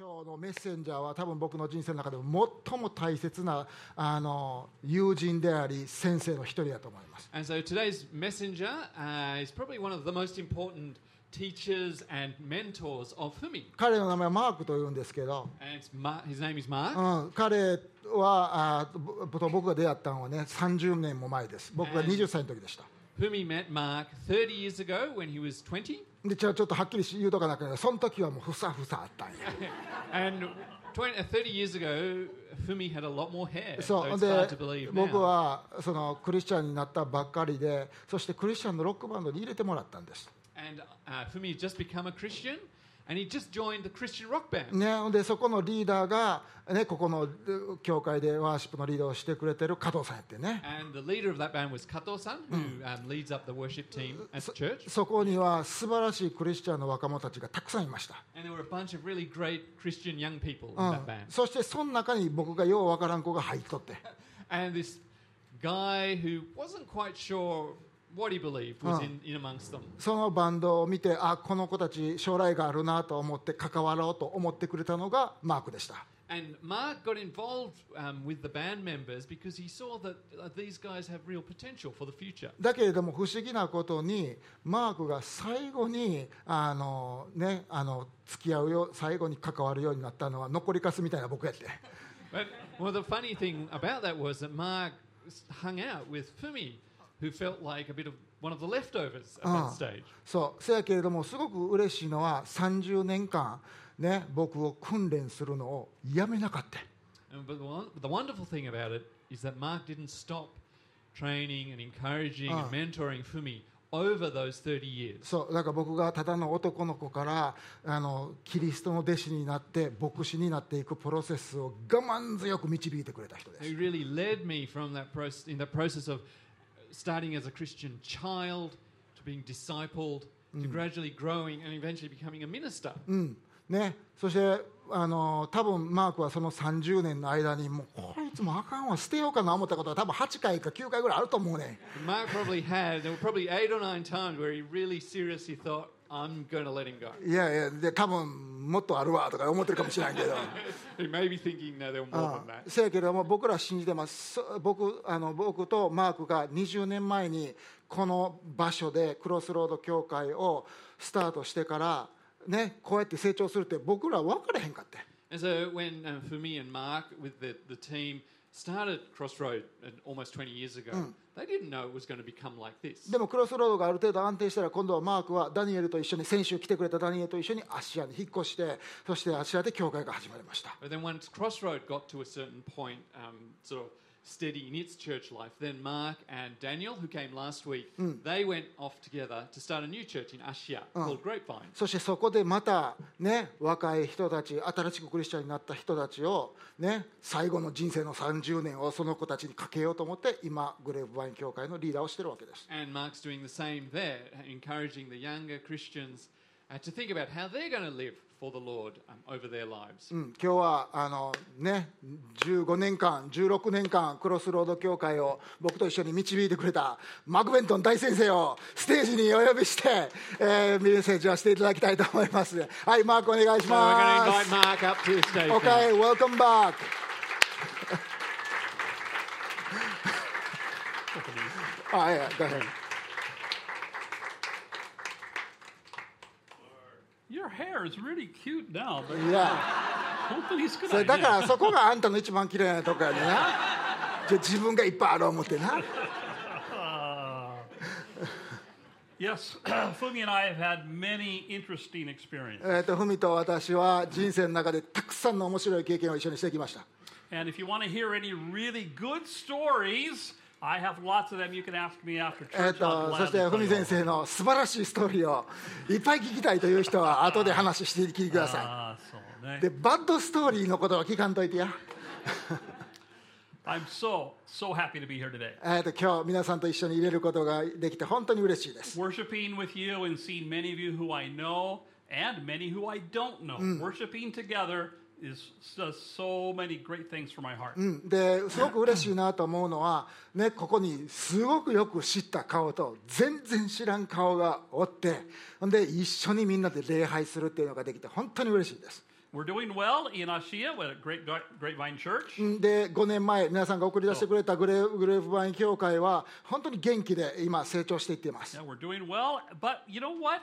今日のメッセンジャーは多分僕の人生の中でも最も大切なあの友人であり先生の一人だと思います。And so today's messenger uh, is probably one of the most important teachers and mentors of Fumi. 彼の名前はマークというんですけど、And Ma- his name is Mark. うん、彼はあぼと僕が出会ったのはね30年も前です。僕が20歳の時でした。フミ met Mark でち,ょちょっとはっきりし言うとかなけど、その時はもうふさふさあったんや。And 僕はそのクリスチャンになったばっかりで、そしてクリスチャンのロックバンドに入れてもらったんです。And, uh, ねでそこのリーダーが、ね、ここの教会でワーシップのリーダーをしてくれてる加藤さんやってね。そ,こには素晴らしいクリスチャンの若者たちがたくさんいました。そしてその中に僕がよう分からん子が入っとって。what he believed was in, in amongst them. そのバンドを見てあこの子たち将来があるなと思って関わろうと思ってくれたのがマークでした And Mark got involved um, with the band members because he saw that uh, these guys have real potential for the future. だけれども不思議なことにマークが最後にあの、ね、あの付き合うよ最後に関わるようになったのは残りかすみたいな僕やって But well, the funny thing about that was that Mark hung out with Fumi, who felt like a bit of one of the leftovers at Ah. that stage. そうせやけれどもすごく嬉しいのは30年間、ね、僕を訓練するのをやめなかった And, but the, wonderful thing about it is that Mark didn't stop training and encouraging Ah. and mentoring Fumi over those 30 years. そうだから僕がただの男の子からあのキリストの弟子になって牧師になっていくプロセスを我慢強く導いてくれた人です He really led me from that process, in the process of starting as a Christian child to being discipled to gradually growing and eventually becoming a minister. うんね、そしてあの多分マークはその30年の間にもうこいつもあかんわ捨てようかな思ったことは多分8回か9回ぐらいあると思うね Mark probably had, there were probably eight or nine times where he really seriously thought, I'm to let him go. いやいやで多分もっとあるわとか思ってるかもしれないけど He may be thinking, no, there were more あ than that. せやけれども僕ら信じてますそ僕あの僕とマークが20年前にこの場所でクロスロード教会をスタートしてからねこうやって成長するって僕ら分からへんかって And so when um, Fumi and Mark with the, the team started Crossroad uh, almost 20 years ago, they didn't know it was going to become like this. でもクロスロードがある程度安定したら今度はマークはダニエルと一緒に先週来てくれたダニエルと一緒にアシアに引っ越してそしてアシアで教会が始まりました But then once Crossroad got to a certain point, um, sort of steady in its church life, then Mark and Daniel, who came last week, they went off together to start a new church in Asia called Grapevine. そしてそこでまたね若い人たち新しくクリスチャンになった人たちをね最後の人生の30年をその子たちにかけようと思って今グレープワイン教会のリーダーをしてるわけです And Mark's doing the same there, encouraging the younger Christians uh, to think about how they're going to live Lord, um, 今日はあの、ね、15年間、16年間、クロスロード教会を僕と一緒に導いてくれたマクベントン大先生をステージにお呼びして、えー、メッセージをしていただきたいと思います。はい、マークお願いします。So、OK、Welcome back! Oh, yeah, go. だからそこがあんたの一番きれいなとこやねな じゃ自分がいっぱいある思ってな Yes. とフミと私は人生の中でたくさんの面白い経験を一緒にしてきました。And そして、ふみ先生の素晴らしいストーリーをいっぱい聞きたいという人は、後で話して聞いてください。で、バッドストーリーのことは聞かんといてや。今日皆さんと一緒に入れることができて本当に嬉しいです。Is does so many great things for my heart. うん、ですごく嬉しいなと思うのは、ね、ここにすごくよく知った顔と全然知らん顔がおってほんで一緒にみんなで礼拝するっていうのができて本当に嬉しいです。We're doing well in Ashia with Great Grapevine Church. で5年前皆さんが送り出してくれたグレーグレープバイン教会は本当に元気で今成長していっています Yeah, we're doing well, but you know what?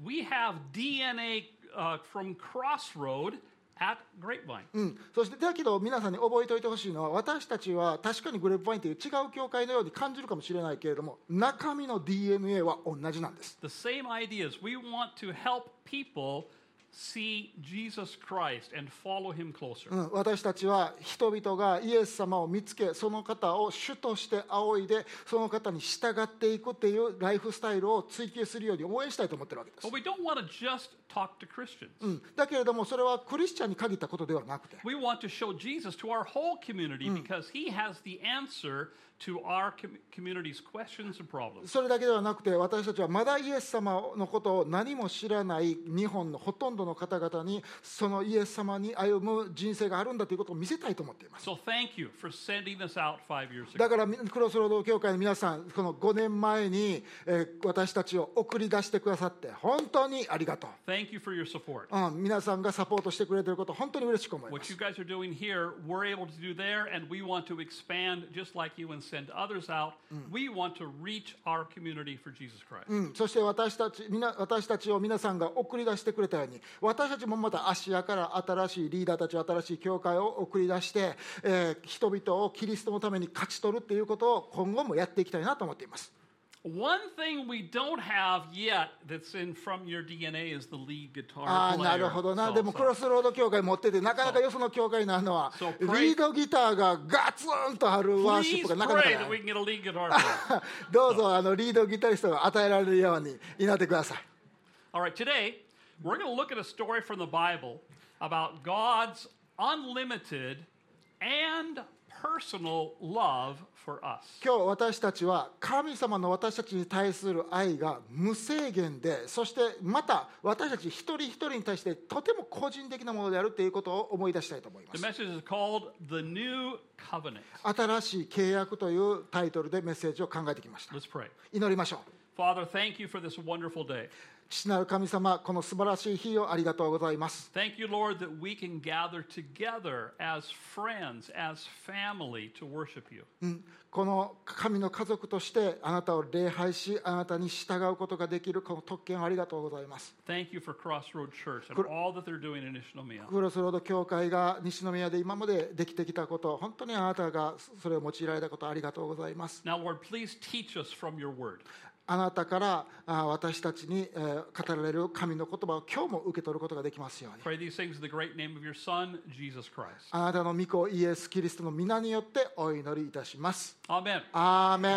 We have DNA uh, from Crossroad at Grapevine. うん、そしてだけど皆さんに覚えておいてほしいのは私たちは確かにグレープバインという違う教会のように感じるかもしれないけれども中身の DNA は同じなんです The same ideas. We want to help people see Jesus Christ and follow him closer. うん、私たちは人々がイエス様を見つけその方を主として仰いでその方に従っていくっていうライフスタイルを追求するように応援したいと思ってるわけです But、we don't want to just talk to Christians. うん、だけれどもそれはクリスチャンに限ったことではなくて We want to show Jesus to our whole community because he has the answer to our com- community's questions and problems. それだけではなくて私たちはまだイエス様のことを何も知らない日本のほとんどの方々にそのイエス様に歩む人生があるんだということを見せたいと思っています So thank you for sending this out five years だ ago. からみクロスロード教会の皆さんこの5年前に、えー私たちを送り出してくださって本当にありがと Thank you for your support. う、うん、皆さんがサポートしてくれていること本当に嬉しく思いま What す you guys are doing here, we're able to do there, and we want to expand just like you and send others out. We want to reach our community for Jesus Christ. うん、そして私たちみな私たちを皆さんが送り出してくれたように私たちもまた芦屋から新しいリーダーたち新しい教会を送り出して、えー人々をキリストのために勝ち取るっていうことを今後もやっていきたいなと思っています One thing we don't have yet that's in from your DNA is the lead guitar ああ player. なるほどな So- でも so- クロスロード教会持っててなかなかよその教会になるのは So リ pray- ードギターがガツンと張るワーシッ Please プがなかなか pray な that we い can get a lead guitar player. どうぞあのリードギタリストが与えられるように祈ってください All right, today we're going to look at a story from the Bible about God's unlimited and personal love for us. 今日私たちは神様の私たちに対する愛が無制限でそしてまた私たち一人一人に対してとても個人的なものであるということを思い出したいと思いま The す message is called The New Covenant. 新しい契約というタイトルでメッセージを考えてきました Let's pray. 祈りましょう Father, thank you for this wonderful day. 父なる神様この素晴らしい日をありがとうございます Thank you, Lord, that we can gather together as friends, as family to worship you. うんこの神の家族としてあなたを礼拝しあなたに従うことができるこの特権をありがとうございます Thank you for Crossroad Church and all that they're doing in Ishinomiya. クロスロード教会が西宮で今までできてきたこと本当にあなたがそれを用いられたことありがとうございます Now, Lord, please teach us from your word. あなたからあ私たちに、えー語られる神の言葉を今日も受け取ることができますように Son. あなたの御子イエス・キリストの皆によってお祈りいたします Amen. アーメ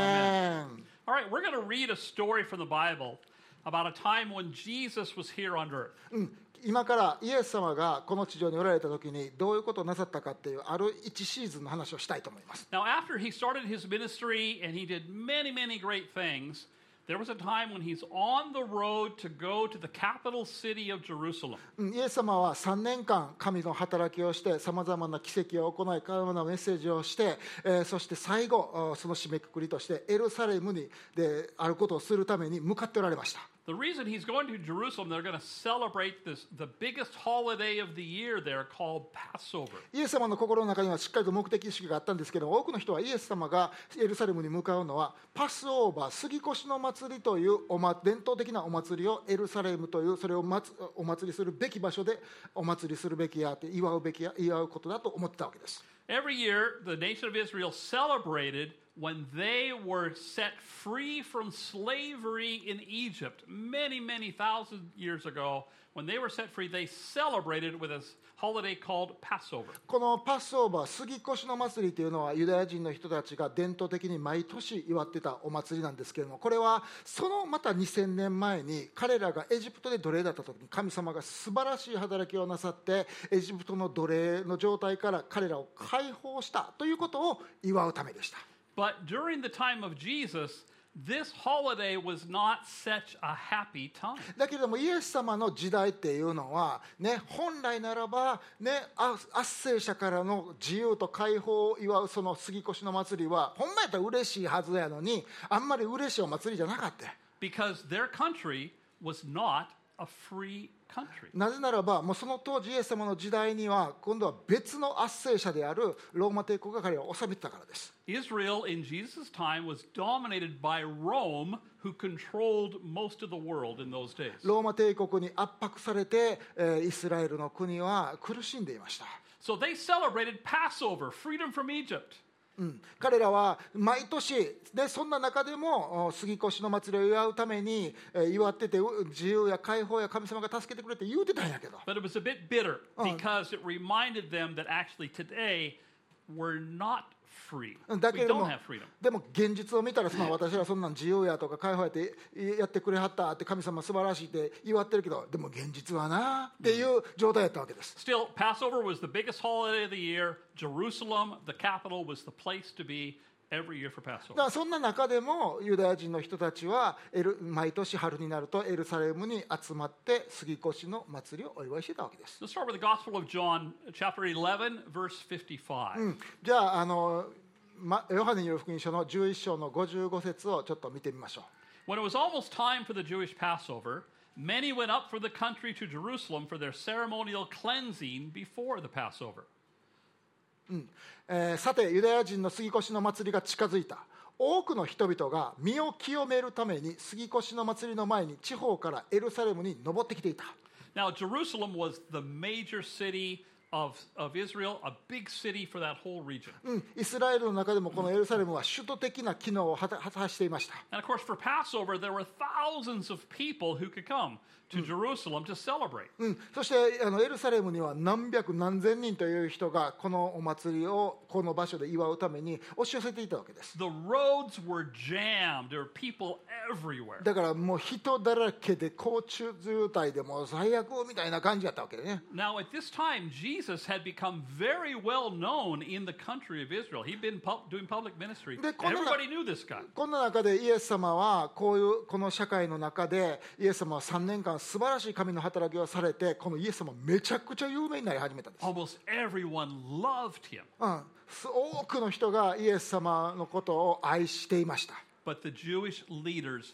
ン All right, we're going to read a story from the Bible about a time when Jesus was here on earth. うん今からイエス様がこの地上におられた時にどういうことをなさったかっていうある一シーズンの話をしたいと思います Now, after he started his ministry and he did many, many great things, there was a time when he's on the road to go to the capital city of Jerusalem. イエス様は3年間神の働きをしてさまざまな奇跡を行いさまざまなメッセージをして、えーそして最後その締めくくりとしてエルサレムにであることをするために向かっておられました The reason he's going to Jerusalem, they're going to celebrate this the biggest holiday of the year there called Passover. イエス様の心の中にはしっかりと目的意識があったんですけど多くの人はイエス様がエルサレムに向かうのはパスオーバー杉越の祭りというお、ま、伝統的なお祭りをエルサレムというそれをまつお祭りするべき場所でお祭りするべきや祝うべきや祝うことだと思ってたわけです Every year, the nation of Israel celebrated when they were set free from slavery in Egypt many, many thousand years ago. When they were set free, they celebrated with a holiday called Passover. このパスオーバー杉越の祭りというのはユダヤ人の人たちが伝統的に毎年祝ってたお祭りなんですけれどもこれはそのまた2000年前に彼らがエジプトで奴隷だった時に神様が素晴らしい働きをなさってエジプトの奴隷の状態から彼らを解放したということを祝うためでした But during the time of Jesus, this holiday was not such a happy time. だけれどもイエス様の時代っていうのは、ね、本来ならば、ね、あ圧政者からの自由と解放を祝うその杉越の祭りはほんまやったら嬉しいはずやのにあんまり嬉しいお祭りじゃなかった because their country was not a free. なぜならばもうその当時イエス様の時代には今度は別の圧政者であるローマ帝国が彼を治めてたからです Israel in Jesus' time was dominated by Rome, who controlled most of the world in those days. ローマ帝国に圧迫されて、えーイスラエルの国は苦しんでいました So they celebrated Passover, freedom from Egypt. うん彼らは毎年でそんな中でもお杉越の祭りを祝うために、えー祝っててう自由や解放や神様が助けてくれって言うてたんやけど But it was a bit bitter because it reminded them that actually today we're not だけど、でも現実を見たら、まあ、私はそんなん自由やとか解放やってやってくれはったって神様素晴らしいって言われてるけど、でも現実はなっていう状態やったわけです。Still, そんな中でもユダヤ人の人たちは毎年春になるとエルサレムに集まって杉越の祭りをお祝いしてたわけです。じゃ、あのヨハネによる福音書の11章の55節をちょっと見てみましょう When it was almost time for the Jewish Passover, many went up for the country to Jerusalem for their ceremonial cleansing before the Passover. えーさてユダヤ人の杉越の祭りが近づいた多くの人々が身を清めるために杉越の祭りの前に地方からエルサレムに登ってきていた Now, Jerusalem was the major city of, of Israel, a big city for that whole region. うん、イスラエルの中でもこのエルサレムは首都的な機能を果た果たしていました And of course, for Passover, there were thousands of people who could come To Jerusalem to celebrate. うん、そしてあのエルサレムには何百何千人という人がこのお祭りをこの場所で祝うために押し寄せていたわけです The roads were jammed, there were people everywhere. だからもう人だらけで交通渋滞でもう最悪みたいな感じだったわけでね Now, at this time, Jesus had become very well known in the country of Israel. He'd been pu- doing public ministry. De- con- Everybody knew this guy. こんな中でイエス様はこういうこの社会の中でイエス様は3年間素晴らしい神の働きをされてこのイエス様めちゃくちゃ有名になり始めたんです、Almost everyone loved him. うん、す多くの人がイエス様のことを愛していました But the Jewish leaders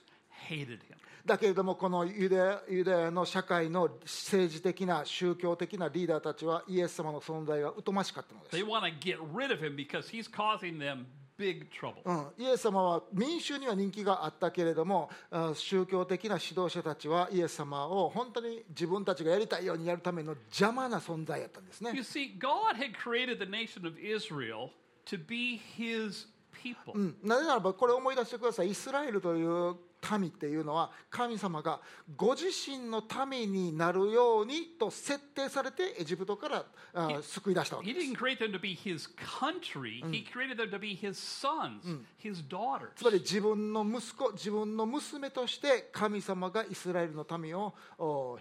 hated him. だけれどもこのユダヤユダヤの社会の政治的な宗教的なリーダーたちはイエス様の存在が疎ましかったのです They want to get rid of him because he's causing them big trouble. うん、イエス様は民衆には人気があったけれどもあ宗教的な指導者たちはイエス様を本当に自分たちがやりたいようにやるための邪魔な存在やったんですね You see, God had created the nation of Israel to be his people. うん、なぜならばこれ思い出してくださいイスラエルという民っていうのは神様がご自身の民になるようにと設定されてエジプトから救い出したわけです。つまり自分の息子、自分の娘として神様がイスラエルの民を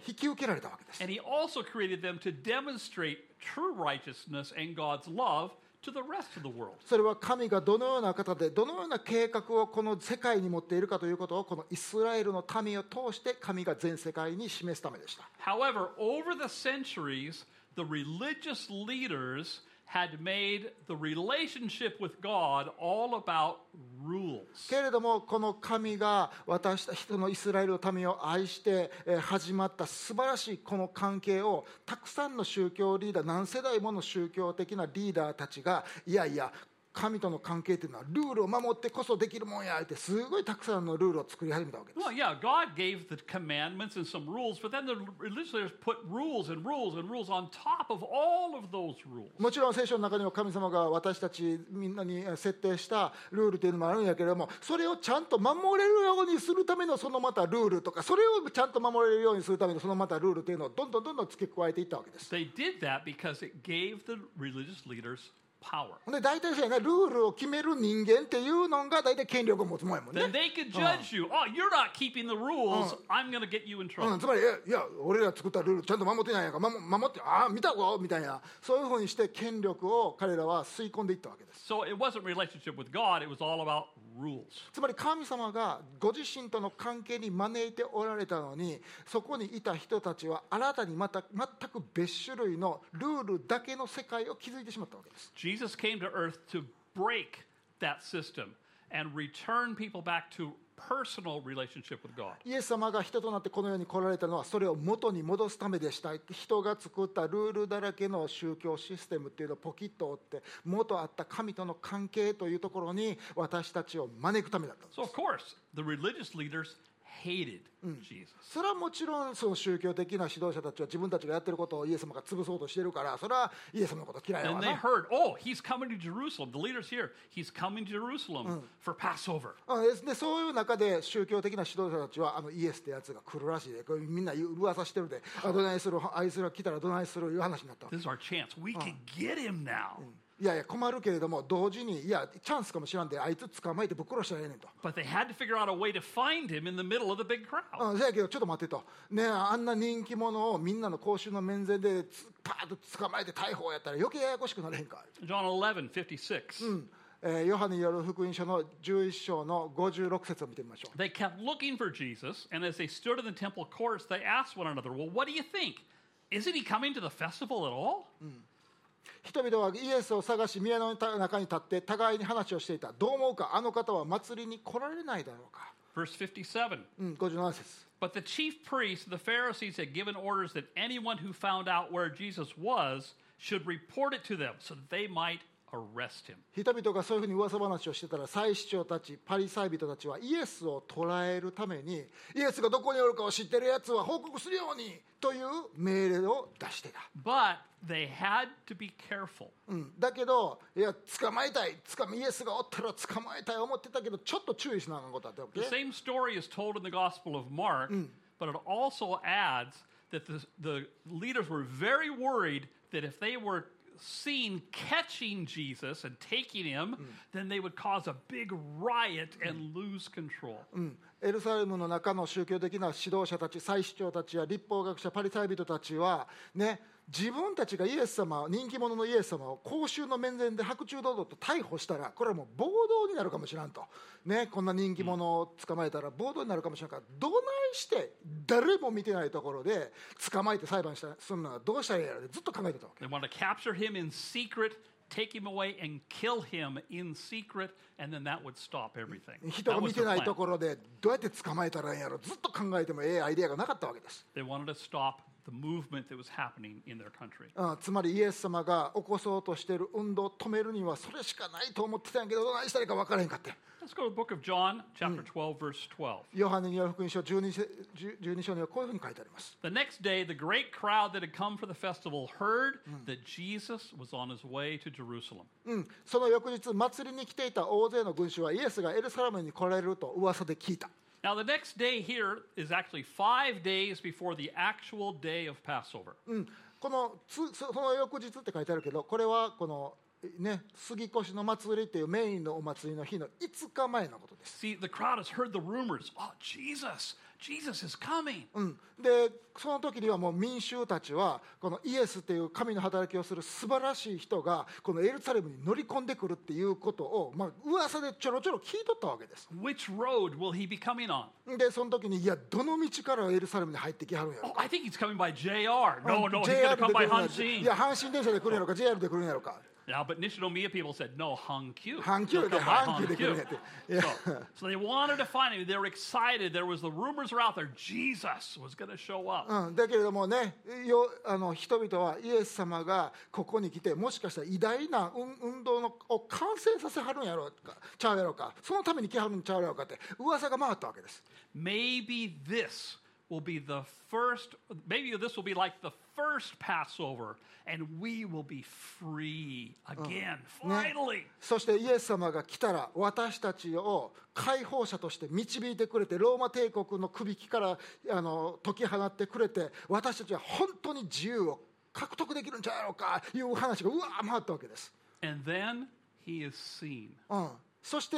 引き受けられたわけです。And he also created them to demonstrate true righteousness and God's love. To the rest of the world. それは神がどのような方でどのような計画をこの世界に持っているかということをこのイスラエルの民を通して神が全世界に示すためでした However, over the centuries, the religious leaders had made the relationship with God all about rules. けれどもこの神が私た人のイスラエルの民を愛してえ始まった素晴らしいこの関係をたくさんの宗教リーダー何世代もの宗教的なリーダーたちがいやいや神との関係というのはルールを守ってこそできるもんやってすごいたくさんのルールを作り始めたわけです Well, yeah, God gave the commandments and some rules, but then the religious leaders put rules and rules and rules on top of all of those rules. もちろん聖書の中には神様が私たちみんなに設定したルールというのもあるんやけれどもそれをちゃんと守れるようにするためのそのまたルールとかそれをちゃんと守れるようにするためのそのまたルールというのをどんどんどんどん付け加えていったわけです They did that because it gave the religious leaders power. で大体そうやねルールを決める人間っていうのが大体権力を持つもんやもんね Then they could judge you. Oh, you're not keeping the rules. I'm going to get you in う trouble. ん、つまりいやいや俺ら作ったルールちゃんと守ってないやんか守守ってああ見たぞみたいなそういうふうにして権力を彼らは吸い込んでいったわけです So it wasn't relationship with God, it was all about rules. つまり神様がご自身との関係に招いておられたのにそこにいた人たちは新たにまた全く別種類のルールだけの世界を築いてしまったわけです Jesus came to earth to break that system and return people back to personal relationship with God. イエス様が人となってこの世に来られたのはそれを元に戻すためでした人が作ったルールだらけの宗教システムっていうのをポキッと折って元あった神との関係というところに私たちを招くためだったんです So, of course, the religious leaders hated Jesus. それはもちろんその宗教的な指導者たちは自分たちがやってることをイエス様が潰そうとしてるからそれはイエス様のこと嫌いやわ And they な heard, oh, he's coming to Jerusalem. The leaders here, he's coming to Jerusalem for Passover. うんでそういう中で宗教的な指導者たちはあのイエスってやつが来るらしいでこれみんな噂してるであどないするあいつら来たらどないするいう話になったわ This is our chance. We can get him now. いやいや困るけれども同時にいやチャンスかもしれんであいつ捕まえてぶっ殺したらええねんと But they had to figure out a way to find him in the middle of the big crowd. うん、せやけどちょっと待ってと、ね、あんな人気者をみんなの公衆の面前でつパーッと捕まえて逮捕やったら余計ややこしくなれへんか、John 11, 56. えーヨハネによる福音書の11章の56節を見てみましょう They kept looking for Jesus, and as they stood in the temple courts, they asked one another, Well, what do you think? Isn't he coming to the festival at all? 人々はイエスを探し宮の中に立って互いに話をしていたどう思うかあの方は祭りに来られないだろうか、Verse 57. うん、57節 But the chief priests and the Pharisees had given orders that anyone who found out where Jesus was should report it to them so that they might arrest him. 人々がそういうふうに噂話をしてたら祭司長たちパリサイ人たちはイエスを捕らえるためにイエスがどこにおるかを知ってるやつは報告するようにという命令を出してた、But they had to be careful. うん、だけどいや捕まえたい。捕まイエスがおったら捕まえたい思ってたけどちょっと注意しなあかんことあったわけ。The same story is told in the Gospel of Mark, but it also adds that the, the leaders were very worried that if they were seen catching Jesus and taking him, then they would cause a big riot and lose control. うんエルサレムの中の宗教的な指導者たち祭司長たちや立法学者パリサイ人たちはね自分たちがイエス様人気者のイエス様を公衆の面前で白昼堂々と逮捕したらこれはもう暴動になるかもしれんと、ね、こんな人気者を捕まえたら暴動になるかもしれんからどないして誰も見てないところで捕まえて裁判したするのはどうしたらいいやろってずっと考えてたわけ They wanted to capture him in secret, take him away, and kill him in secret, and then that would stop everything. 人が見てない.ところでどうやって捕まえたらいいんやろずっと考えてもええアイデアがなかったわけです They wanted to stop the movement that was happening in their country. うんつまりイエス様が起こそうとしている運動を止めるにはそれしかないと思ってたんやけどどないしたらいいか分からへんかって Let's go to the book of John, chapter 12, verse 12. ヨハネによる福音書 12, せ12章にはこういうふうに書いてあります The next day, the great crowd that had come for the festival heard that Jesus was on his way to Jerusalem. うん、その翌日祭りに来ていた大勢の群衆はイエスがエルサレムに来られると噂で聞いた Now, the next day here is actually five days before the actual day of Passover. うん、このつそその翌日って書いてあるけどこれはこのね杉越の祭りっていうメインのお祭りの日の5日前のことです、See, the crowd has heard the rumors. Oh, Jesus, Jesus is coming. うん、でその時にはもう民衆たちはこのイエスっていう神の働きをする素晴らしい人がこのエルサレムに乗り込んでくるっていうことを、まあ噂でちょろちょろ聞いとったわけです Which road will he be coming on? でその時にいやどの道からエルサレムに入ってきはるんやろ Oh, I think he's coming by JR. No, no, he's to come by で来る？んやい.や阪神電車で来るんやろか JR で来るんやろか Now, but Nishinomiya people said, no, Hankyu. 阪急 He'll で come by 阪急で来るんやっていや So, so they wanted to find him. They were excited. There was the rumors were out there. Jesus was going to show up. うん、だけれどもねよあの人々はイエス様がここに来てもしかしたら偉大な運運動のを完成させはるんやろうかちゃうやろうかそのために来はるんちゃうやろうかって噂が回ったわけです Maybe this will be the first, maybe this will be like the first Passover, and we will be free again, ね finally. そしてイエス様が来たら私たちを解放者として導いてくれてローマ帝国の首輝きからあの解き放ってくれて私たちは本当に自由を獲得できるんちゃうやろうかいう話がうわー回ったわけです、And then he is seen. うん、そして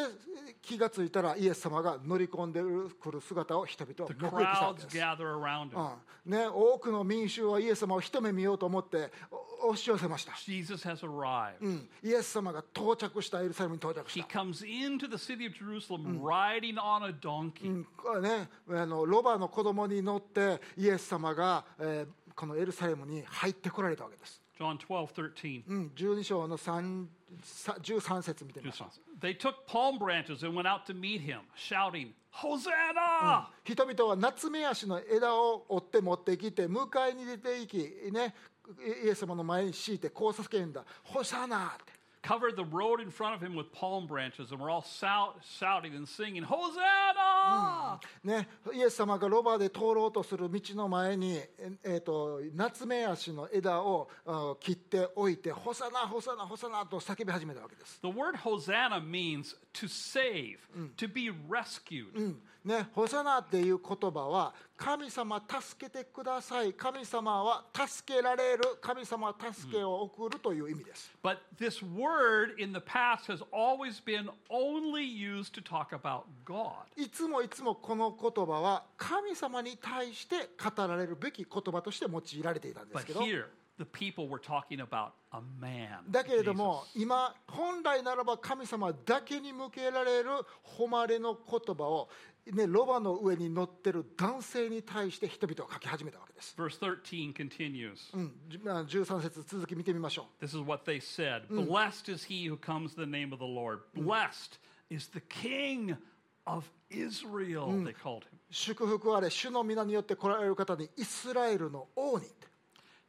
気がついたらイエス様が乗り込んでくる姿を人々は目撃したわ crowds けです.うん。ね、多くの民衆はイエス様を一目見ようと思ってお押し寄せました.うん、イエス様が到着したエルサレムに到着した.うん。ね、あのロバの子供に乗ってイエス様が、えーこのエルサレムに入ってこられたわけです。John 12, 13. うん、12章の3さ13節見てみましょう They took palm branches and went out to meet him, shouting, Hosanna! 人々は夏目足の枝を折って持ってきて迎えに出て行きねイエス様の前に敷いてこう叫んだ「ホサナ!」って Covered the road in front of him with palm branches and were all shout, shouting and singing, Hosanna! ね、イエス様がロバで通ろうとする道の前に、ええーと夏目足の枝をあ切っておいて「ホサナホサナホサナ!」と叫び始めたわけです。 The word Hosanna means to save, to be rescued. うんね、ホサナっていう言葉は神様助けてください神様は助けられる神様は助けを送るという意味です。But this word in the past has always been only used to talk about God. いつもいつもこの言葉は神様に対して語られるべき言葉として用いられていたんです But けど here, the people were talking about a man. だけれど Jesus. も今本来ならば神様だけに向けられる誉れの言葉を、ね、ロバの上に乗ってる男性に対して人々は書き始めたわけです。 Verse 13 continues. うん、じまあ13節続き見てみましょう。 This is what they said Blessed is he who comes in the name of the Lord. Blessed is the King of Israel, they called him. 祝福あれ主の皆によって来られる方にイスラエルの王にって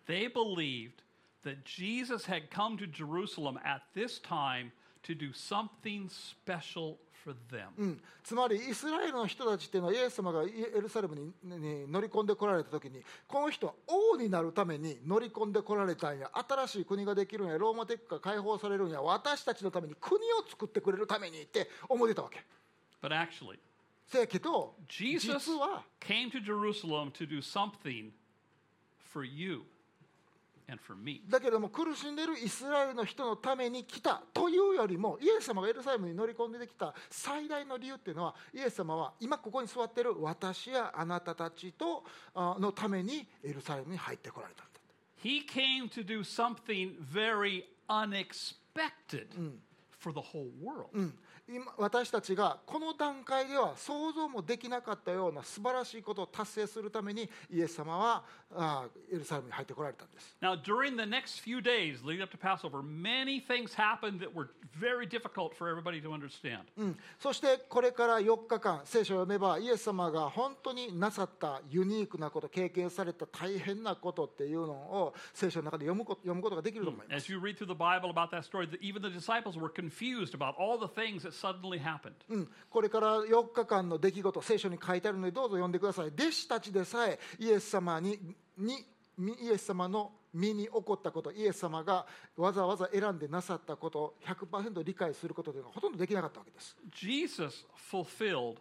They believed that Jesus had come to Jerusalem at this time to do something special for them. うんつまりイスラエルの人たちっていうのはイエス様がエルサレムにに乗り込んでこられた時にこの人は王になるために乗り込んでこられたんや新しい国ができるんやローマ帝国が解放されるんや私たちのために国を作ってくれるためにって思ってたわけ But actually, せやけど Jesus 実は came to Jerusalem to do something for you. だけれども苦しんでいるイスラエルの人のために来たというよりもイエス様がエルサレムに乗り込んできた最大の理由っていうのはイエス様は今ここに座っている私やあなたたちとあのためにエルサレムに入ってこられたんだ He came to do something very unexpected for the whole world. うん今私たちがこの段階では想像もできなかったような素晴らしいことを達成するためにイエス様はあエルサレムに入ってこられたんです。Now, during the next few days leading up to Passover, many things happened that were very difficult for everybody to understand. うん、そしてこれから4日間聖書を読めばイエス様が本当になさったユニークなこと経験された大変なことっていうのを聖書の中で読むこと読むことができると思います。As you read through the Bible about that story, even the disciples were confused about all the things that suddenly happened. うん、これから4日間の出来事聖書に書いてあるのでどうぞ読んでください弟子たちでさえイエス様ににみイエス様の身に起こったことイエス様がわざわざ選んでなさったことを100%理解することというのはほとんどできなかったわけです Jesus fulfilled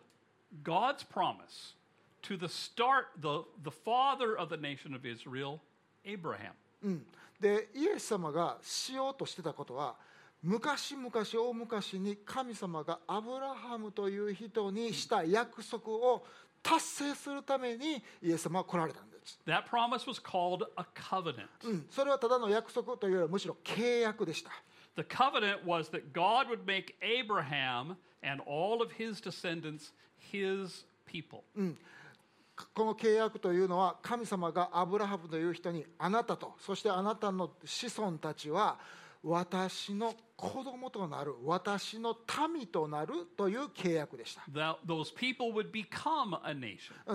God's promise to the start, the, the father of the nation of Israel, Abraham. うん、でイエス様がしようとしてたことは昔々大昔に神様がアブラハムという人にした約束を達成するためにイエス様は来られたんです、That promise was called a covenant. うん、それはただの約束というよりむしろ契約でした The covenant was that God would make Abraham and all of his descendants his people. この契約というのは神様がアブラハムという人にあなたとそしてあなたの子孫たちは私の子供となる、私の民となるという契約でした。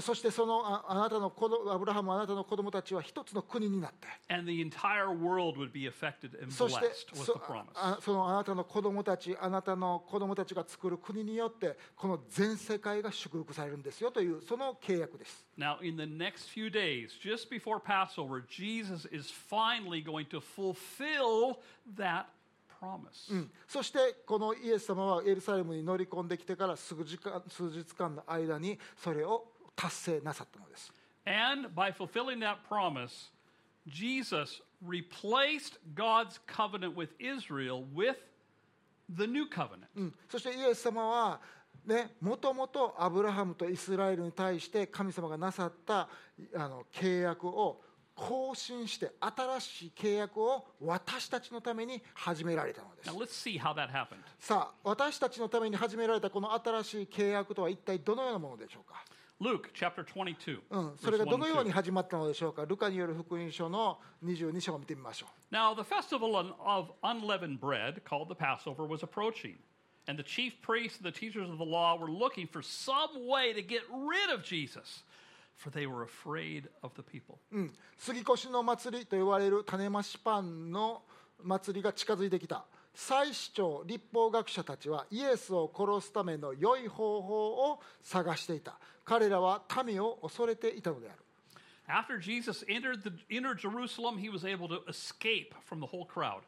そしてそのあなたの子アブラハムあなたの子供たちは一つの国になって。そしてそ,そのあなたの子供たち、あなたの子供たちが作る国によって、この全世界が祝福されるんですよというその契約です。Now, in the next few days, just before Passover, Jesus is finally going to fulfill that promise. うんそしてこのイエス様はエルサレムに乗り込んできてから数時間数日間の間にそれを達成なさったのです。And by fulfilling that promise, Jesus replaced God's covenant with Israel with the new covenant. うんそしてイエス様はねもともとアブラハムとイスラエルに対して神様がなさったあの契約を更新して新しい契約を私たちのために始められたのです Now, let's see how that happened. さあ私たちのために始められたこの新しい契約とは一体どのようなものでしょうか Luke chapter 22. うん、それが1どのように 2. 始まったのでしょうかルカによる福音書の22章を見てみましょ Now, the festival of unleavened bread, called the Passover, was approaching. And the chief priests and the teachers of the law were looking for some way to get rid of Jesus, for they were afraid of the people. う、うん、杉越の祭りと言われる種ましパンの祭りが近づいてきた祭司長立法学者たちはイエスを殺すための良い方法を探していた彼らは民を恐れていたのである After Jesus entered, the, entered Jerusalem, he was able to escape from the whole crowd.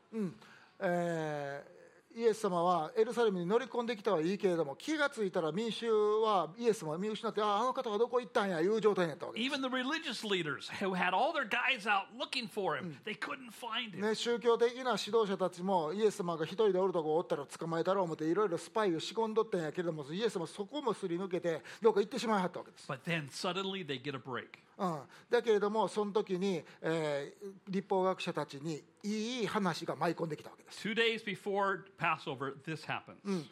えーイエス様はエルサレムに乗り込んできたはいいけれども気がついたら民衆はイエス様を見失ってあああの方がどこ行ったんやいう状態になったわけです、Even the religious leaders who had all their guys out looking for him, they couldn't find him. ね、宗教的な指導者たちもイエス様が一人でおるとこおったら捕まえたろう思っていろいろスパイを仕込んどったんやけれどもイエス様はそこもすり抜けてどうか行ってしまいはったわけです、But then suddenly they get a break. うん、だけれどもその時に、えー立法学者たちにいい話が舞い込んできたわけです Two days before Passover, this happens.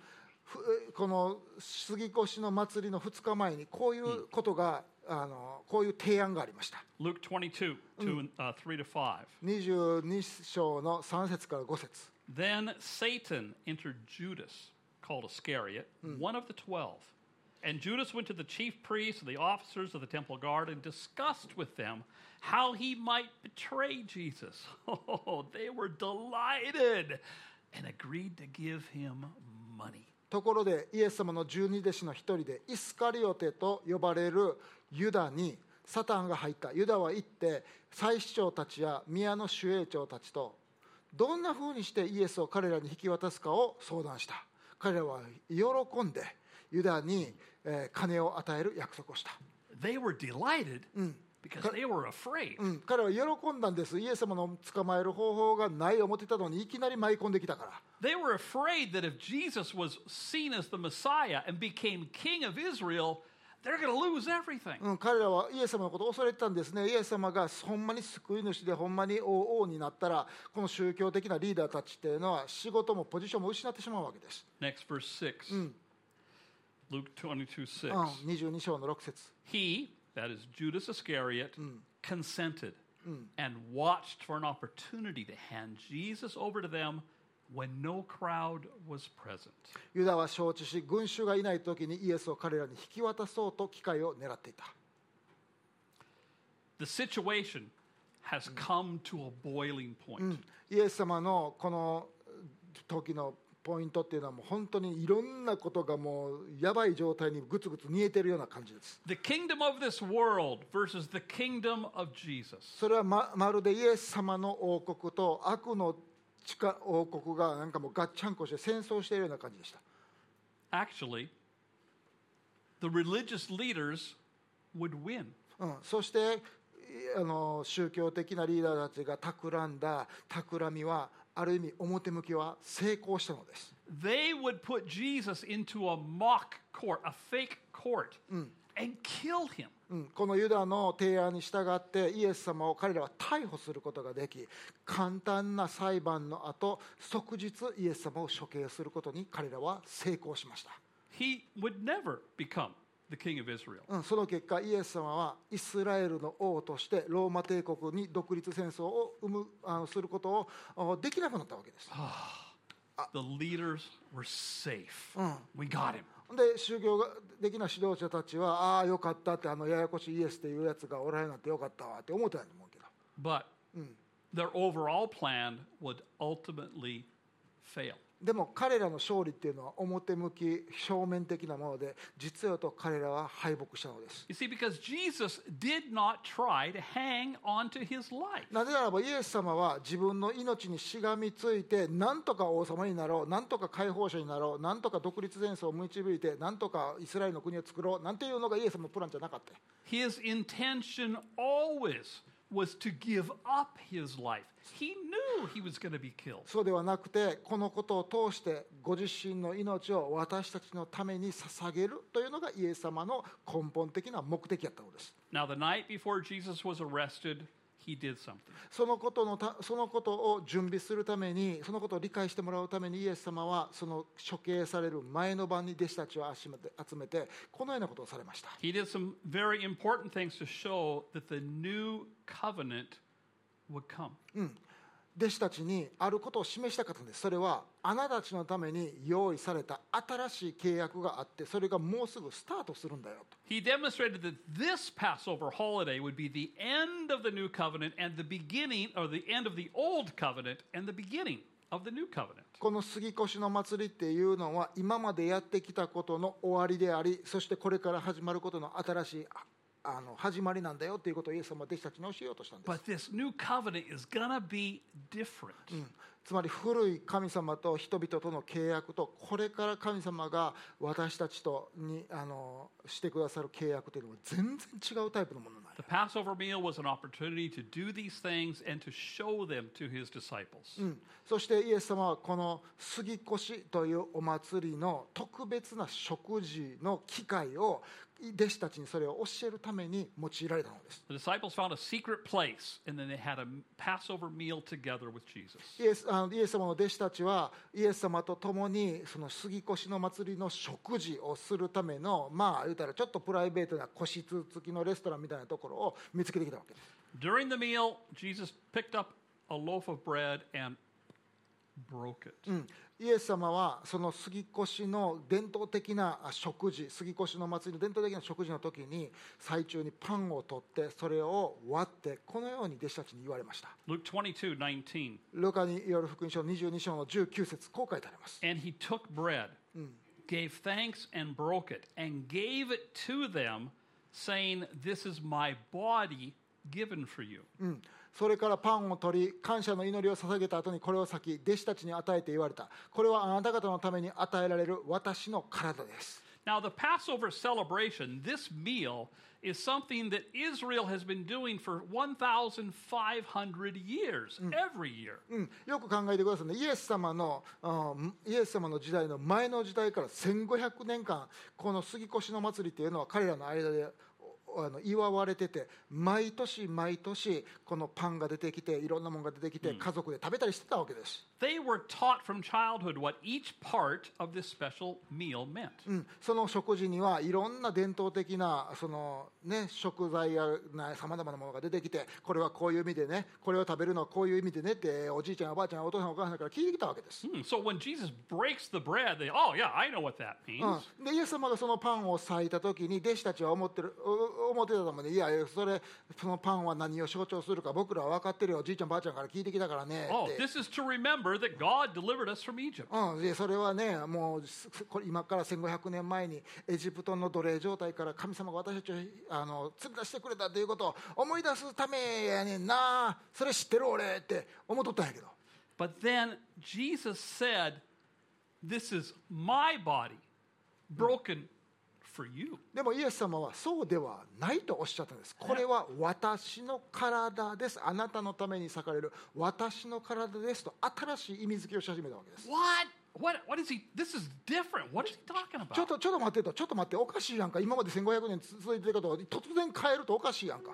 ふこの杉越の祭りの2日前にこういうことが、あのこういう提案がありました Luke 22, two, uh, 3 to 5. 22章の3節から5節 Then Satan entered Judas, called Iscariot, one of the twelve. And Judas went to the chief priests and the officers of the temple guard and discussed with them how he might betray Jesus. Oh, they were delighted and agreed to give him money. ところでイエス様の十二弟子の一人でイスカリオテと呼ばれるユダにサタンが入ったユダは行って祭司長たちや宮の守衛長たちとどんなふうにしてイエスを彼らに引き渡すかを相談した彼らは喜んでユダに、えー金を与える約束をした、They were delighted because they were afraid. うん、彼らは喜んだんですイエス様の捕まえる方法がない思ってたのにいきなり舞い込んできたから They were afraid that if Jesus was seen as the Messiah and became king of Israel, they're going to lose everything. うん、彼らはイエス様のことを恐れてたんですねイエス様がほんまに救い主でほんまに王王になったらこの宗教的なリーダーたちっていうのは仕事もポジションも失ってしまうわけです、Next, verse 6. Luke 22 6. うん、22章の6節 He, that is Judas Iscariot, consented and watched for an opportunity to hand Jesus over to them when no crowd was present. ユダは承知し群衆がいない時にイエスを彼らに引き渡そうと機会を狙っていた The situation has come to a boiling point. イエス様のこの時の ポイントっていうのはもう本当にいろんなことがもうやばい状態にぐつぐつ煮えてるような感じです The kingdom of this world versus the kingdom of Jesus. それはままるでイエス様の王国と悪の力王国がなんかもうガッチャンコして戦争しているような感じでした Actually, the religious leaders would win. うん、そしていあの宗教的なリーダーたちが企んだ企みはある意味表向きは成功したのです。They would put Jesus into a mock court, a fake court, and kill him. うん、このユダの提案に従ってイエス様を彼らは逮捕することができ簡単な裁判の後即日イエス様を処刑することに彼らは成功しました、He would never become the king of Israel. うん、その結果イエス様はイスラエルの王としてローマ帝国に独立戦争を生むあのすることをあできなくなったわけです The leaders were safe. We got him. で宗教的な指導者たちはああよかったってあのややこしいイエスっていうやつがおらへんなってよかったわって思ってないと思うけど But their overall plan would ultimately fail. でも彼らの勝利っていうのは表向き表面的なもので実はと彼らは敗北したのです You see, because Jesus did not try to hang on to his life. なぜならばイエス様は自分の命にしがみついてなんとか王様になろうなんとか解放者になろうなんとか独立戦争を導いてなんとかイスラエルの国を作ろうなんていうのがイエス様のプランじゃなかった His intention always was to give up his life. He knew he was going to be killed. そうではなくてこのことを通してご自身の命を私たちのために捧げるというのがイエス様の根本的な目的だったのです Now, the night before Jesus was arrested, He did そ,のことのたそのことを準備するためにそのことを理解してもらうためにイエス様はその処刑される前の晩に弟子たちを集めて,集めてこのようなことをされました。He did some very important things to show that the new covenant would come、うん、弟子たちにあることを示したかったんですそれはあなたたちのために用意された新しい契約があってそれがもうすぐスタートするんだよと He demonstrated that this Passover holiday would be the end of the new covenant and the beginning, or the end of the old covenant and the beginning of the new covenant. この杉越の祭りっていうのは今までやってきたことの終わりでありそしてこれから始まることの新しいああの始まりなんだよっていうことをイエス様は弟子たちに教えようとしたんです But this new covenant is going to be different. つまり古い神様と人々との契約とこれから神様が私たちとにあのしてくださる契約というのは全然違うタイプのものなん Passover meal was an opportunity to do these things and to show them to his disciples. うんそしてイエス様はこの杉越というお祭りの特別な食事の機会を弟子たちにそれを教えるために用いられたのです The disciples found a secret place and then they had a Passover meal together with Jesus. イエスあのイエス様の弟子たちはイエス様と共にその杉越の祭りの食事をするためのまあ言うたらちょっとプライベートな個室付きのレストランみたいなところを見つけてきたわけです During the meal, Jesus picked up a loaf of bread and broke it. うんイエス様はその杉越の伝統的な食事杉越の祭りの伝統的な食事の時に最中にパンを取ってそれを割ってこのように弟子たちに言われました Luke 22 19. ルカによる福音書22章の19節こう書いてあります And he took bread, gave thanks, and broke it, and gave it to them, saying, This is my body given for you. うん、それからパンを取り感謝の祈りを捧げた後にこれを裂き弟子たちに与えて言われた。これはあなた方のために与えられる私の体です。Now, the Passover celebration, this meal, is something that Israel has been doing for 1,500 years, every year. うん、よく考えてくださいね。イエス様のうんイエス様の時代の前の時代から1500年間この杉越の祭りっていうのは彼らの間でおあの祝われてて毎年毎年このパンが出てきていろんなものが出てきて家族で食べたりしてたわけです、They were taught from childhood what each part of this special meal meant. うん、その食事にはいろんな伝統的なその、ね、食材やさまざまなものが出てきてこれはこういう意味でねこれを食べるのはこういう意味でねっておじいちゃんおばあちゃんお父さんお母さんから聞いてきたわけです、Hmm, So when Jesus breaks the bread, they, oh, yeah, I know what that means. うん、でイエス様がそのパンを裂いた時に弟子たちは思ってるお思ってたもんでいやそれそのパンは何を象徴するか僕らは分かってるよおじいちゃんばあちゃんから聞いてきたからね Oh, って。this is to remember that God delivered us from Egypt. うん、でそれはねもうすこれ今から1500年前にエジプトの奴隷状態から神様が私たちをあの連れ出してくれたということを思い出すためやねんな。それ知ってる俺って思っとったんやけど。But then Jesus said, This is my body broken でもイエス様はそうではないとおっしゃったんです。これは私の体です。あなたのために咲かれる私の体ですと新しい意味付けをし始めたわけです。What? What, what is he? This is different. What is he talking about? ちょっとちょっと待ってと、ちょっと待って、おかしいやんか。今まで1500年続いてることが突然変えるとおかしいやんか。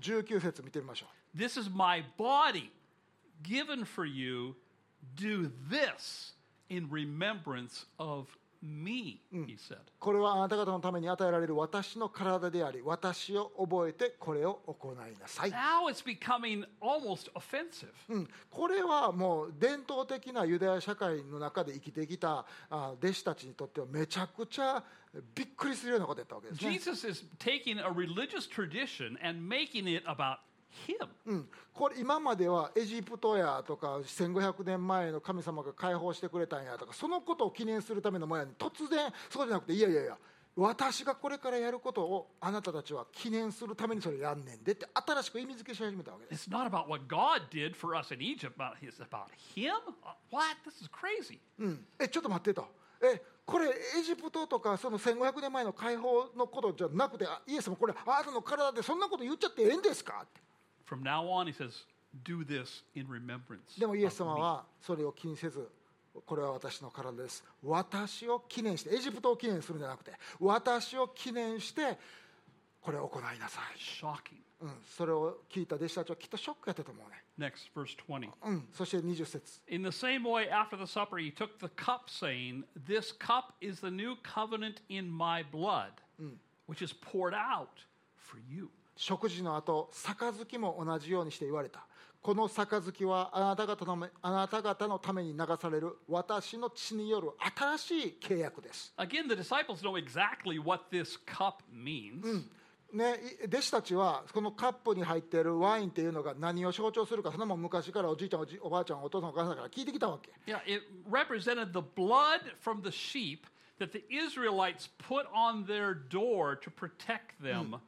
19節見てみましょう。This is my body given for you. Do this in remembrance of me, he said. これはあなた方のために与えられる私の体であり私を覚えてこれを行いなさい、Now it's becoming almost offensive. うん、これはもう伝統的なユダヤ社会の中で生きてきたあ弟子たちにとってはめちゃくちゃびっくりするようなことやったわけですね、Jesus is taking a religious tradition and making it about him. うん、これ今まではエジプトやとか1500年前の神様が解放してくれたんやとかそのことを記念するためのものやに突然そうじゃなくていやいやいや私がこれからやることをあなたたちは記念するためにそれやんねんでって新しく意味付けし始めたわけです It's not about what God did for us in Egypt, but it's about him? Uh, What? This is crazy. うん、えちょっと待ってとえこれエジプトとかその1500年前の解放のことじゃなくてあイエス様これあなたの体でそんなこと言っちゃってええんですかって From now on, he says, do this in remembrance. でもイエス様 me." はそれを気にせずこれは私の体です私を記念してエジプトを記念するんじゃなくて私を記念してこれを行いなさい、Shocking. うん、それを聞いた弟子たちはきっとショックやったと思うね、Next, verse 20. うん、そして20節 In the same way, after the supper, he took the cup, saying, This cup is the new covenant in my blood, which is poured out for you. 食事の後杯も同じようにして言われたこの杯はあなた方のあなた方のために流される私の血による新しい契約です Again, the disciples know exactly what this cup means. ね、い弟子たちはこのカップに入っているワインっていうのが何を象徴するかそんなもん昔からおじいちゃんおじおばあちゃんお父さんお母さんから聞いてきたわけ Yeah, it represented the blood from the sheep that the Israelites put on their door to protect them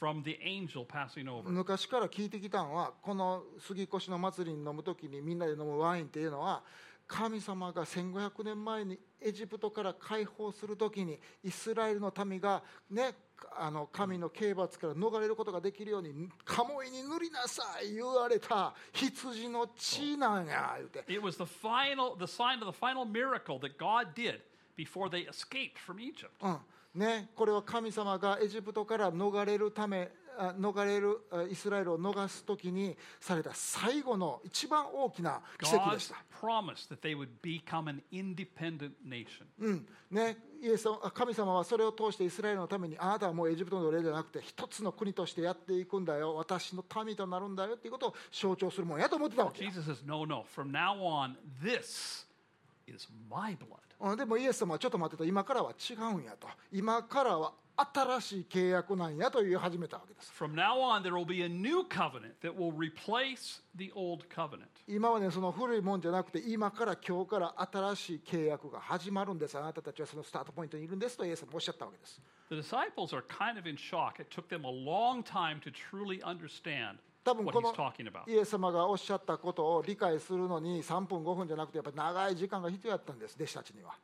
from the angel passing over. 昔から聞いてきたのはこの杉越の祭りに飲む時にみんなで飲むワインっていうのは神様が1500年前にエジプトから解放する時にイスラエルの民がねあの神の刑罰から逃れることができるようにカモイに塗りなさい言われた羊の血なんや言うて It was the final, the sign of the final miracle that God did before they escaped from Egypt. うんね、これは神様がエジプトから逃れるためあ逃れるあイスラエルを逃す時にされた最後の一番大きな奇跡でした。ね、イエス神様はそれを通してイスラエルのためにあなたはもうエジプトの奴隷じゃなくて一つの国としてやっていくんだよ私の民となるんだよっていうことを象徴するもんやと思ってたわけよ Jesus says, No, no, from now on, this is my blood. うんでもイエス様はちょっと待ってと今からは違うんやと今からは新しい契約なんやと言い始めたわけです From now on, there will be a new covenant that will replace the old covenant. 今までその古いもんじゃなくて今から今日から新しい契約が始まるんですあなたたちはそのスタートポイントにいるんですとイエス様おっしゃったわけです The disciples are kind of in shock. It took them a long time to truly understand 多分この.イエス様がおっしゃったことを理解するのに3分5分じゃなくてやっぱり長い時間が必要だったんです弟子たちには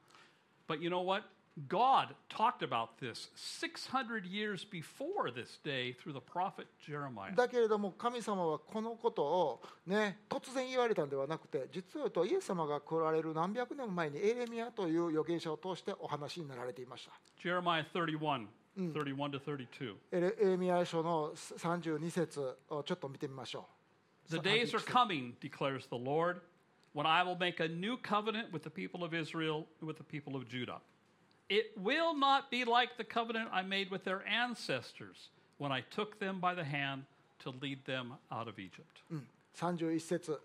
But you know what? God talked about this 600 years before this day through the prophet Jeremiah. だけれども神様はこのことをね突然言われたんではなくて実は言うとイエス様が来られる何百年前にエレミアという預言者を通してお話になられていました Jeremiah 31, 31 to 32. エレエレミア書の32節をちょっと見てみましょう The days are coming, declares the Lord, when I will make a new covenant with the people of Israel and with the people of Judah. It will not be like the covenant I made with their ancestors when I took them by the hand to lead them out of Egypt. 31節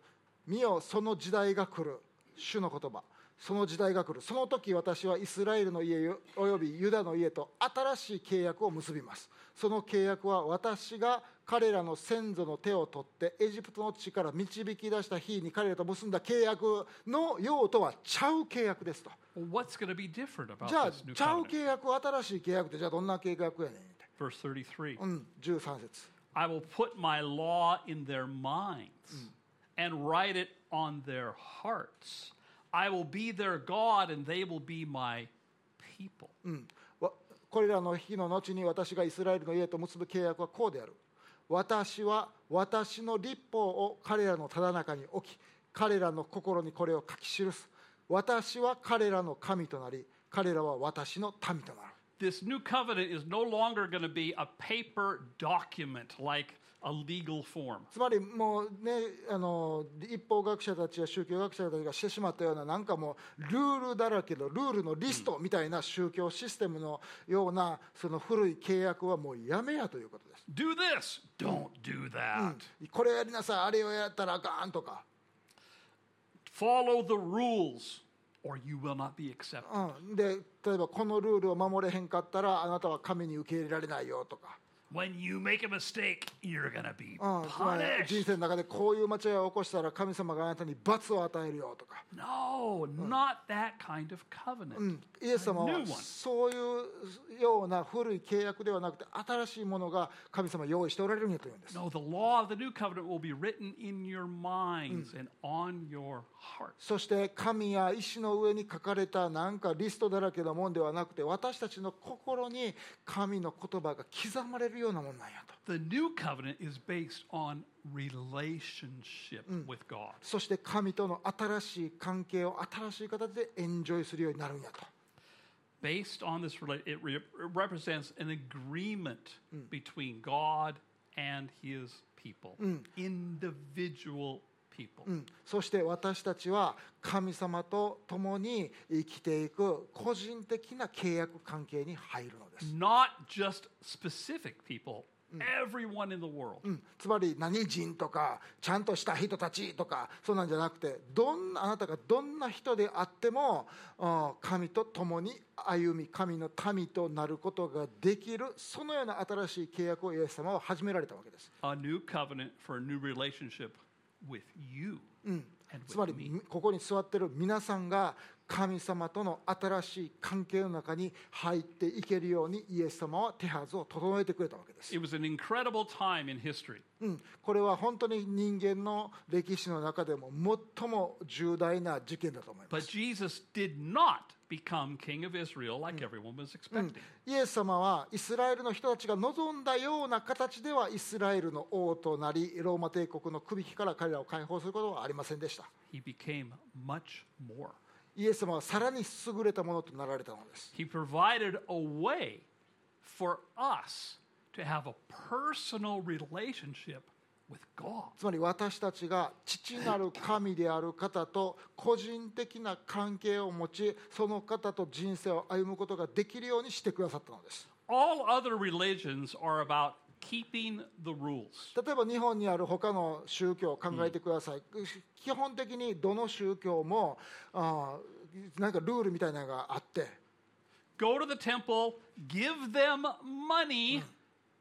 見よその時代が来る主の言葉 その時代が来るその時私はイスラエルの家およびユダの家と新しい契約を結びますその契約は私が彼らの先祖の手を取ってエジプトの地から導き出した日に彼らと結んだ契約の用とはちゃう契約ですと Well, what's going to be different about じゃあちゃう?契約新しい契約ってじゃあどんな契約やねん Verse 33. うん、13節 I will put my law in their minds and write it on their hearts. I will be their God and they will be my people. わこれらの日の後に私がイスラエルの家と結ぶ契約はこうである私は私の立法を彼らのただ中に置き彼らの心にこれを書き記す私は彼らの神となり彼らは私の民となる This new covenant is no longer going to be a paper document like a legal form. つまりもうねあの一方学者たちや宗教学者たちがしてしまったようななんかもうルールだらけのルールのリストみたいな宗教システムのようなその古い契約はもうやめやということです。Do this, don't do that. これやりなさい。あれをやったらあかんとか。Follow the rules or you will not be accepted. うん、で例えばこのルールを守れへんかったらあなたは神に受け入れられないよとか、When you make a mistake, you're to be うん、つまり人 punished. 生の中でこういう間違いを起こしたら神様があなたに罰を与えるよとか、No, not that kind of covenant. うん、イエス様 A は new one. そういうような古い契約ではなくて新しいものが神様用意しておられるんやというんです。No, the law of the new covenant will be written in your minds and on your hearts. そして神や石の上に書かれたなんかリストだらけのもんではなくて私たちの心に神の言葉が刻まれるようなもんなんやと。 The new covenant is based on relationship with God. そして神との新しい関係を新しい形でエンジョイするようになるんやと。 based on this, rela- it, re- it represents an agreement between God and his people, individual people. うん。そして私たちは神様と共に生きていく個人的な契約関係に入るのです、Not just specific people, everyone in the world. うん。つまり何人とかちゃんとした人たちとかそうなんじゃなくてどんなあなたがどんな人であってもうん神と共に歩み神の民となることができるそのような新しい契約をイエス様は始められたわけです、A new covenant for a new relationship with you うんつまり.ここに座ってる皆さんが神様との新しい関係の中に入っていけるようにイエス様は手はずを整えてくれたわけです、It was an incredible time in history. うん、これは本当に人間の歴史の中でも最も重大な事件だと思いま But す Jesus did not become king of Israel like everyone was expecting. イエス様はイスラエルの人たちが望んだような形ではイスラエルの王となりローマ帝国の首引きから彼らを解放することはありませんでした He became much more. イエス様はさらに優れたものとなられたのです He provided a way for us to have a personal relationship with God. つまり私たちが父なる神である方と個人的な関係を持ちその方と人生を歩むことができるようにしてくださったのです All other religions are about keeping the rules. 例えば日本にある他の宗教を考えてください、基本的にどの宗教もあーなんかルールみたいなのがあって。Go to the temple, give them money,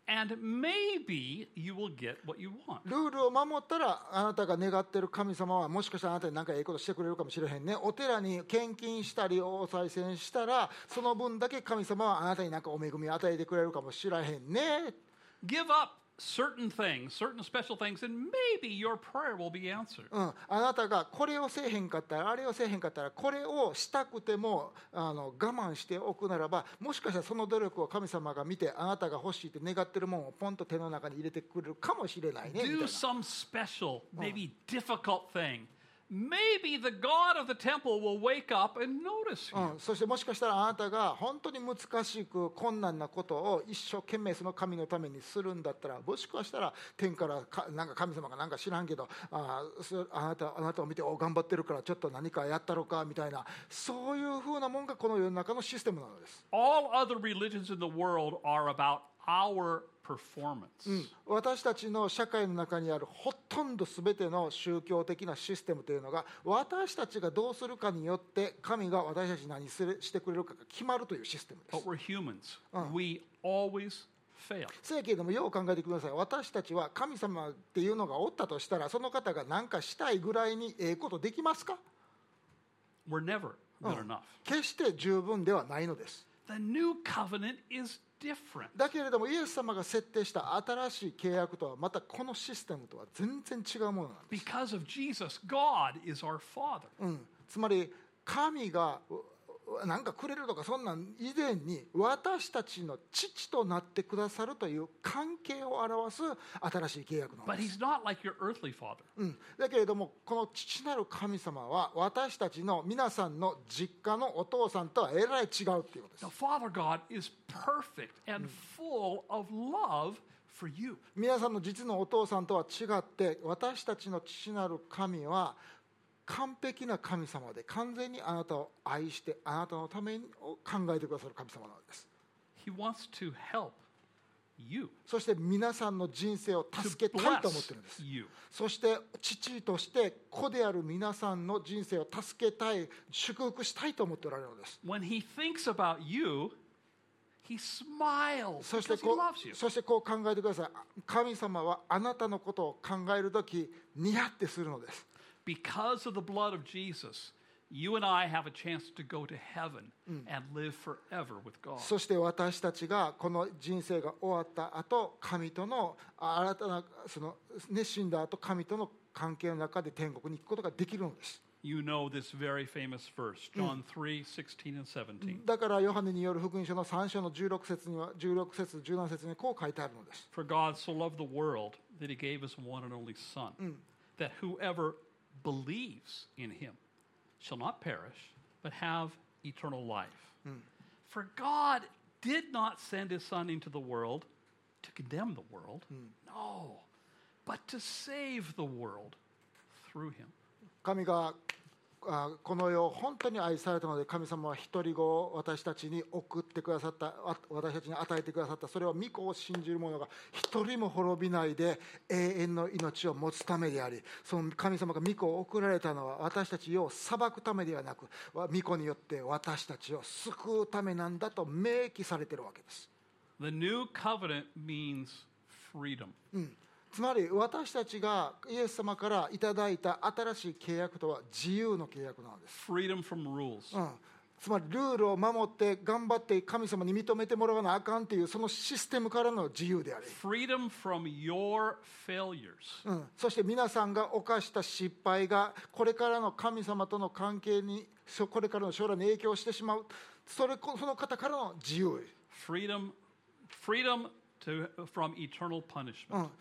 and maybe you will get what you want. ルールを守ったらあなたが願ってる神様はもしかしたらあなたに何かええことしてくれるかもしれへんね。お寺に献金したりお賽銭したらその分だけ神様はあなたに何かお恵みを与えてくれるかもしれへんね Give up certain things, certain special things, and maybe your prayer will be answered. うん、あなたがこれをせえへんかったらあれをせえへんかったらこれをしたくてもあの我慢しておくならばもしかしたらその努力を神様が見てあなたが欲しいって願ってるものをポンと手の中に入れてくれるかもしれないね Do な some special, maybe difficult thing. Maybe the God of the temple will wake up and notice you. うん、そしてもしかしたらあなたが本当に難しく困難なことを一生懸命その神のためにするんだったらもしかしたら天からかなんか神様がなんか知らんけどあーそあなたあなたを見てお頑張ってるからちょっと何かやったろかみたいなそういうふうなもんがこの世の中のシステムなのです。All other religions in the world are about our performance. 私たちの社会の中にあるほとんど全ての宗教的なシステムというのが私たちがどうするかによって神が私たちに何するしてくれるかが決まるというシステムです But we're humans. We always fail. せやけれどもよう考えてください私たちは神様っていうのがおったとしたらその方が何かしたいぐらいにええことできますか？決して十分ではないのです The new covenant is. だけれどもイエス様が設定した新しい契約とはまたこのシステムとは全然違うものなんです。Because of Jesus, God is our Father. うん、つまり神がなんかくれるとかそんなん以前に私たちの父となってくださるという関係を表す新しい契約な But のです He's not like your earthly Father. うん、だけれどもこの父なる神様は私たちの皆さんの実家のお父さんとはえらい違うっていうことです The Father God is perfect and full of love for you. 皆さんの実のお父さんとは違って私たちの父なる神は完璧な神様で完全にあなたを愛してあなたのためにを考えてくださる神様なのです。He wants to help you. そして皆さんの人生を助けたいと思ってるんです.そして父として子である皆さんの人生を助けたい祝福したいと思っておられるのです。When He thinks about you, He smiles そしてこう.そしてこう考えてください。神様はあなたのことを考える時ニヤってするのです Because of the blood of Jesus, you and I have a chance to go to heaven and live forever with God. そして私たちがこの人生が終わった後神とのあ新たなその、ね、死んだ後神との関係の中で天国に行くことができるのです You know this very famous verse, John 3 16 and 17. だからヨハネによる福音書の3章の16節には16節17節にこう書いてあるのです For God so loved the world that he gave his one and only Son, that whoever believes in him shall not perish, but have eternal life. Mm. For God did not send his Son into the world to condemn the world, mm. no, but to save the world through him. 神がこの世を本当に愛されたので神様は一人子を私たちに送ってくださったあ私たちに与えてくださったそれは御子を信じる者が一人も滅びないで永遠の命を持つためでありその神様が御子を送られたのは私たちを裁くためではなくわ御子によって私たちを救うためなんだと明記されているわけです。The new covenant means freedom. うんつまり私たちがイエス様からいただいた新しい契約とは自由の契約なのです。Freedom from rules. うん、つまりルールを守って頑張って神様に認めてもらわなあかんっていうそのシステムからの自由であり、Freedom from your failures. うん、そして皆さんが犯した失敗がこれからの神様との関係にそこれからの将来に影響してしまうそれこその方からの自由、Freedom, freedom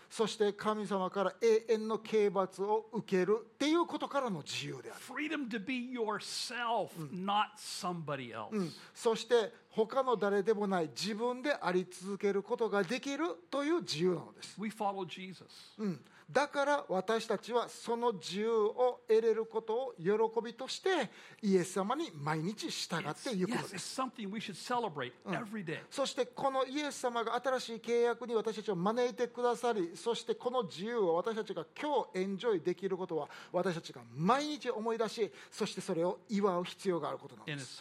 そして神様から永遠の刑罰を受けるっていうことからの自由である。そして他の誰でもない自分であり続けることができるという自由なのです。だから私たちはその自由を得れることを喜びとしてイエス様に毎日従っていくのです。そしてこのイエス様が新しい契約に私たちを招いてくださりそしてこの自由を私たちが今日エンジョイできることは私たちが毎日思い出しそしてそれを祝う必要があることなのです。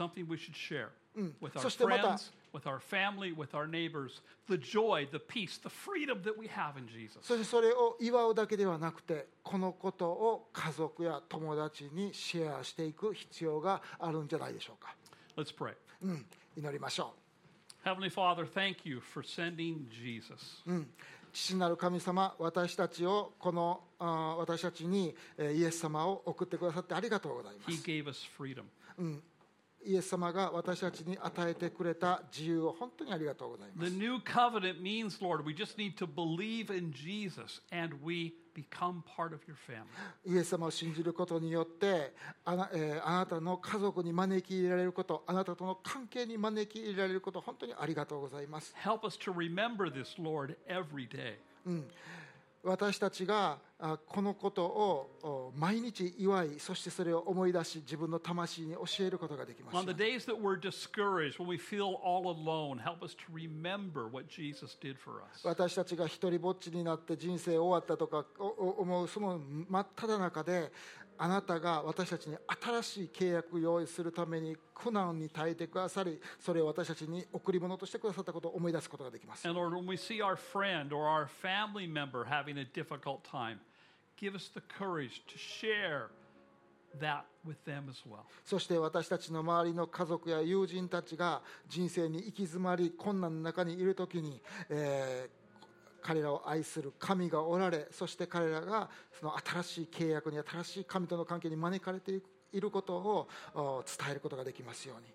With our そしてまた with our family, with our neighbors. The joy, the peace, the freedom that we have in Jesus. そしてそれを祝うだけではなくてこのことを家族や友達にシェアしていく必要があるんじゃないでしょうか、Let's pray. うん、祈りましょ Heavenly Father, thank you for sending Jesus. う、うん、父なる神様私たちをこの私たちにえーイエス様を送ってくださってありがとうございま He す gave us freedom. イエス様が私たちに与えてくれた自由を本当にありがとうございます The new covenant means, Lord, we just need to believe in Jesus and we become part of your family. イエス様を信じることによってあな,、えーあなたの家族に招き入れられることあなたとの関係に招き入れられること本当にありがとうございます Help us to remember this, Lord, every day. 私たちがこのことを毎日祝い、そしてそれを思い出し、自分の魂に教えることができます。私たちが一人ぼっちになって人生終わったとか思うその真っ只中で、あなたが私たちに新しい契約を用意するために苦難に耐えてくださりそれを私たちに贈り物としてくださったことを思い出すことができます。そして私たちの周りの家族や友人たちが人生に行き詰まり困難の中にいるときに、えー彼らを愛する神がおられそして彼らがその新しい契約に新しい神との関係に招かれていることをお伝えることができますように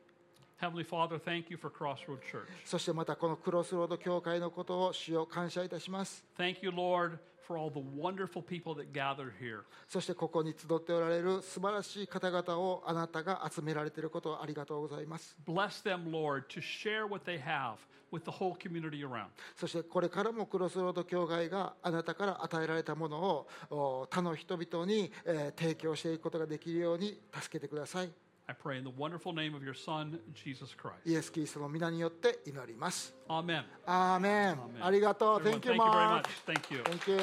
Heavenly Father, thank you for Crossroad Church. そしてまたこのクロスロード教会のことを主を感謝いたします Thank you, Lord, for all the wonderful people that gather here. そしてここに集っておられる素晴らしい方々をあなたが集められていることをありがとうございます Bless them, Lord, to share what they have with the whole community around. そしてこれからもクロスロード教会があなたから与えられたものをお他の人々に、えー提供していくことができるように助けてください I pray in the wonderful name of your Son, Jesus Christ. イエス・キリストの皆によって祈ります Amen. アーメン Amen. ありがとう Everyone, Thank you thank you very Mark much. Thank you. Thank you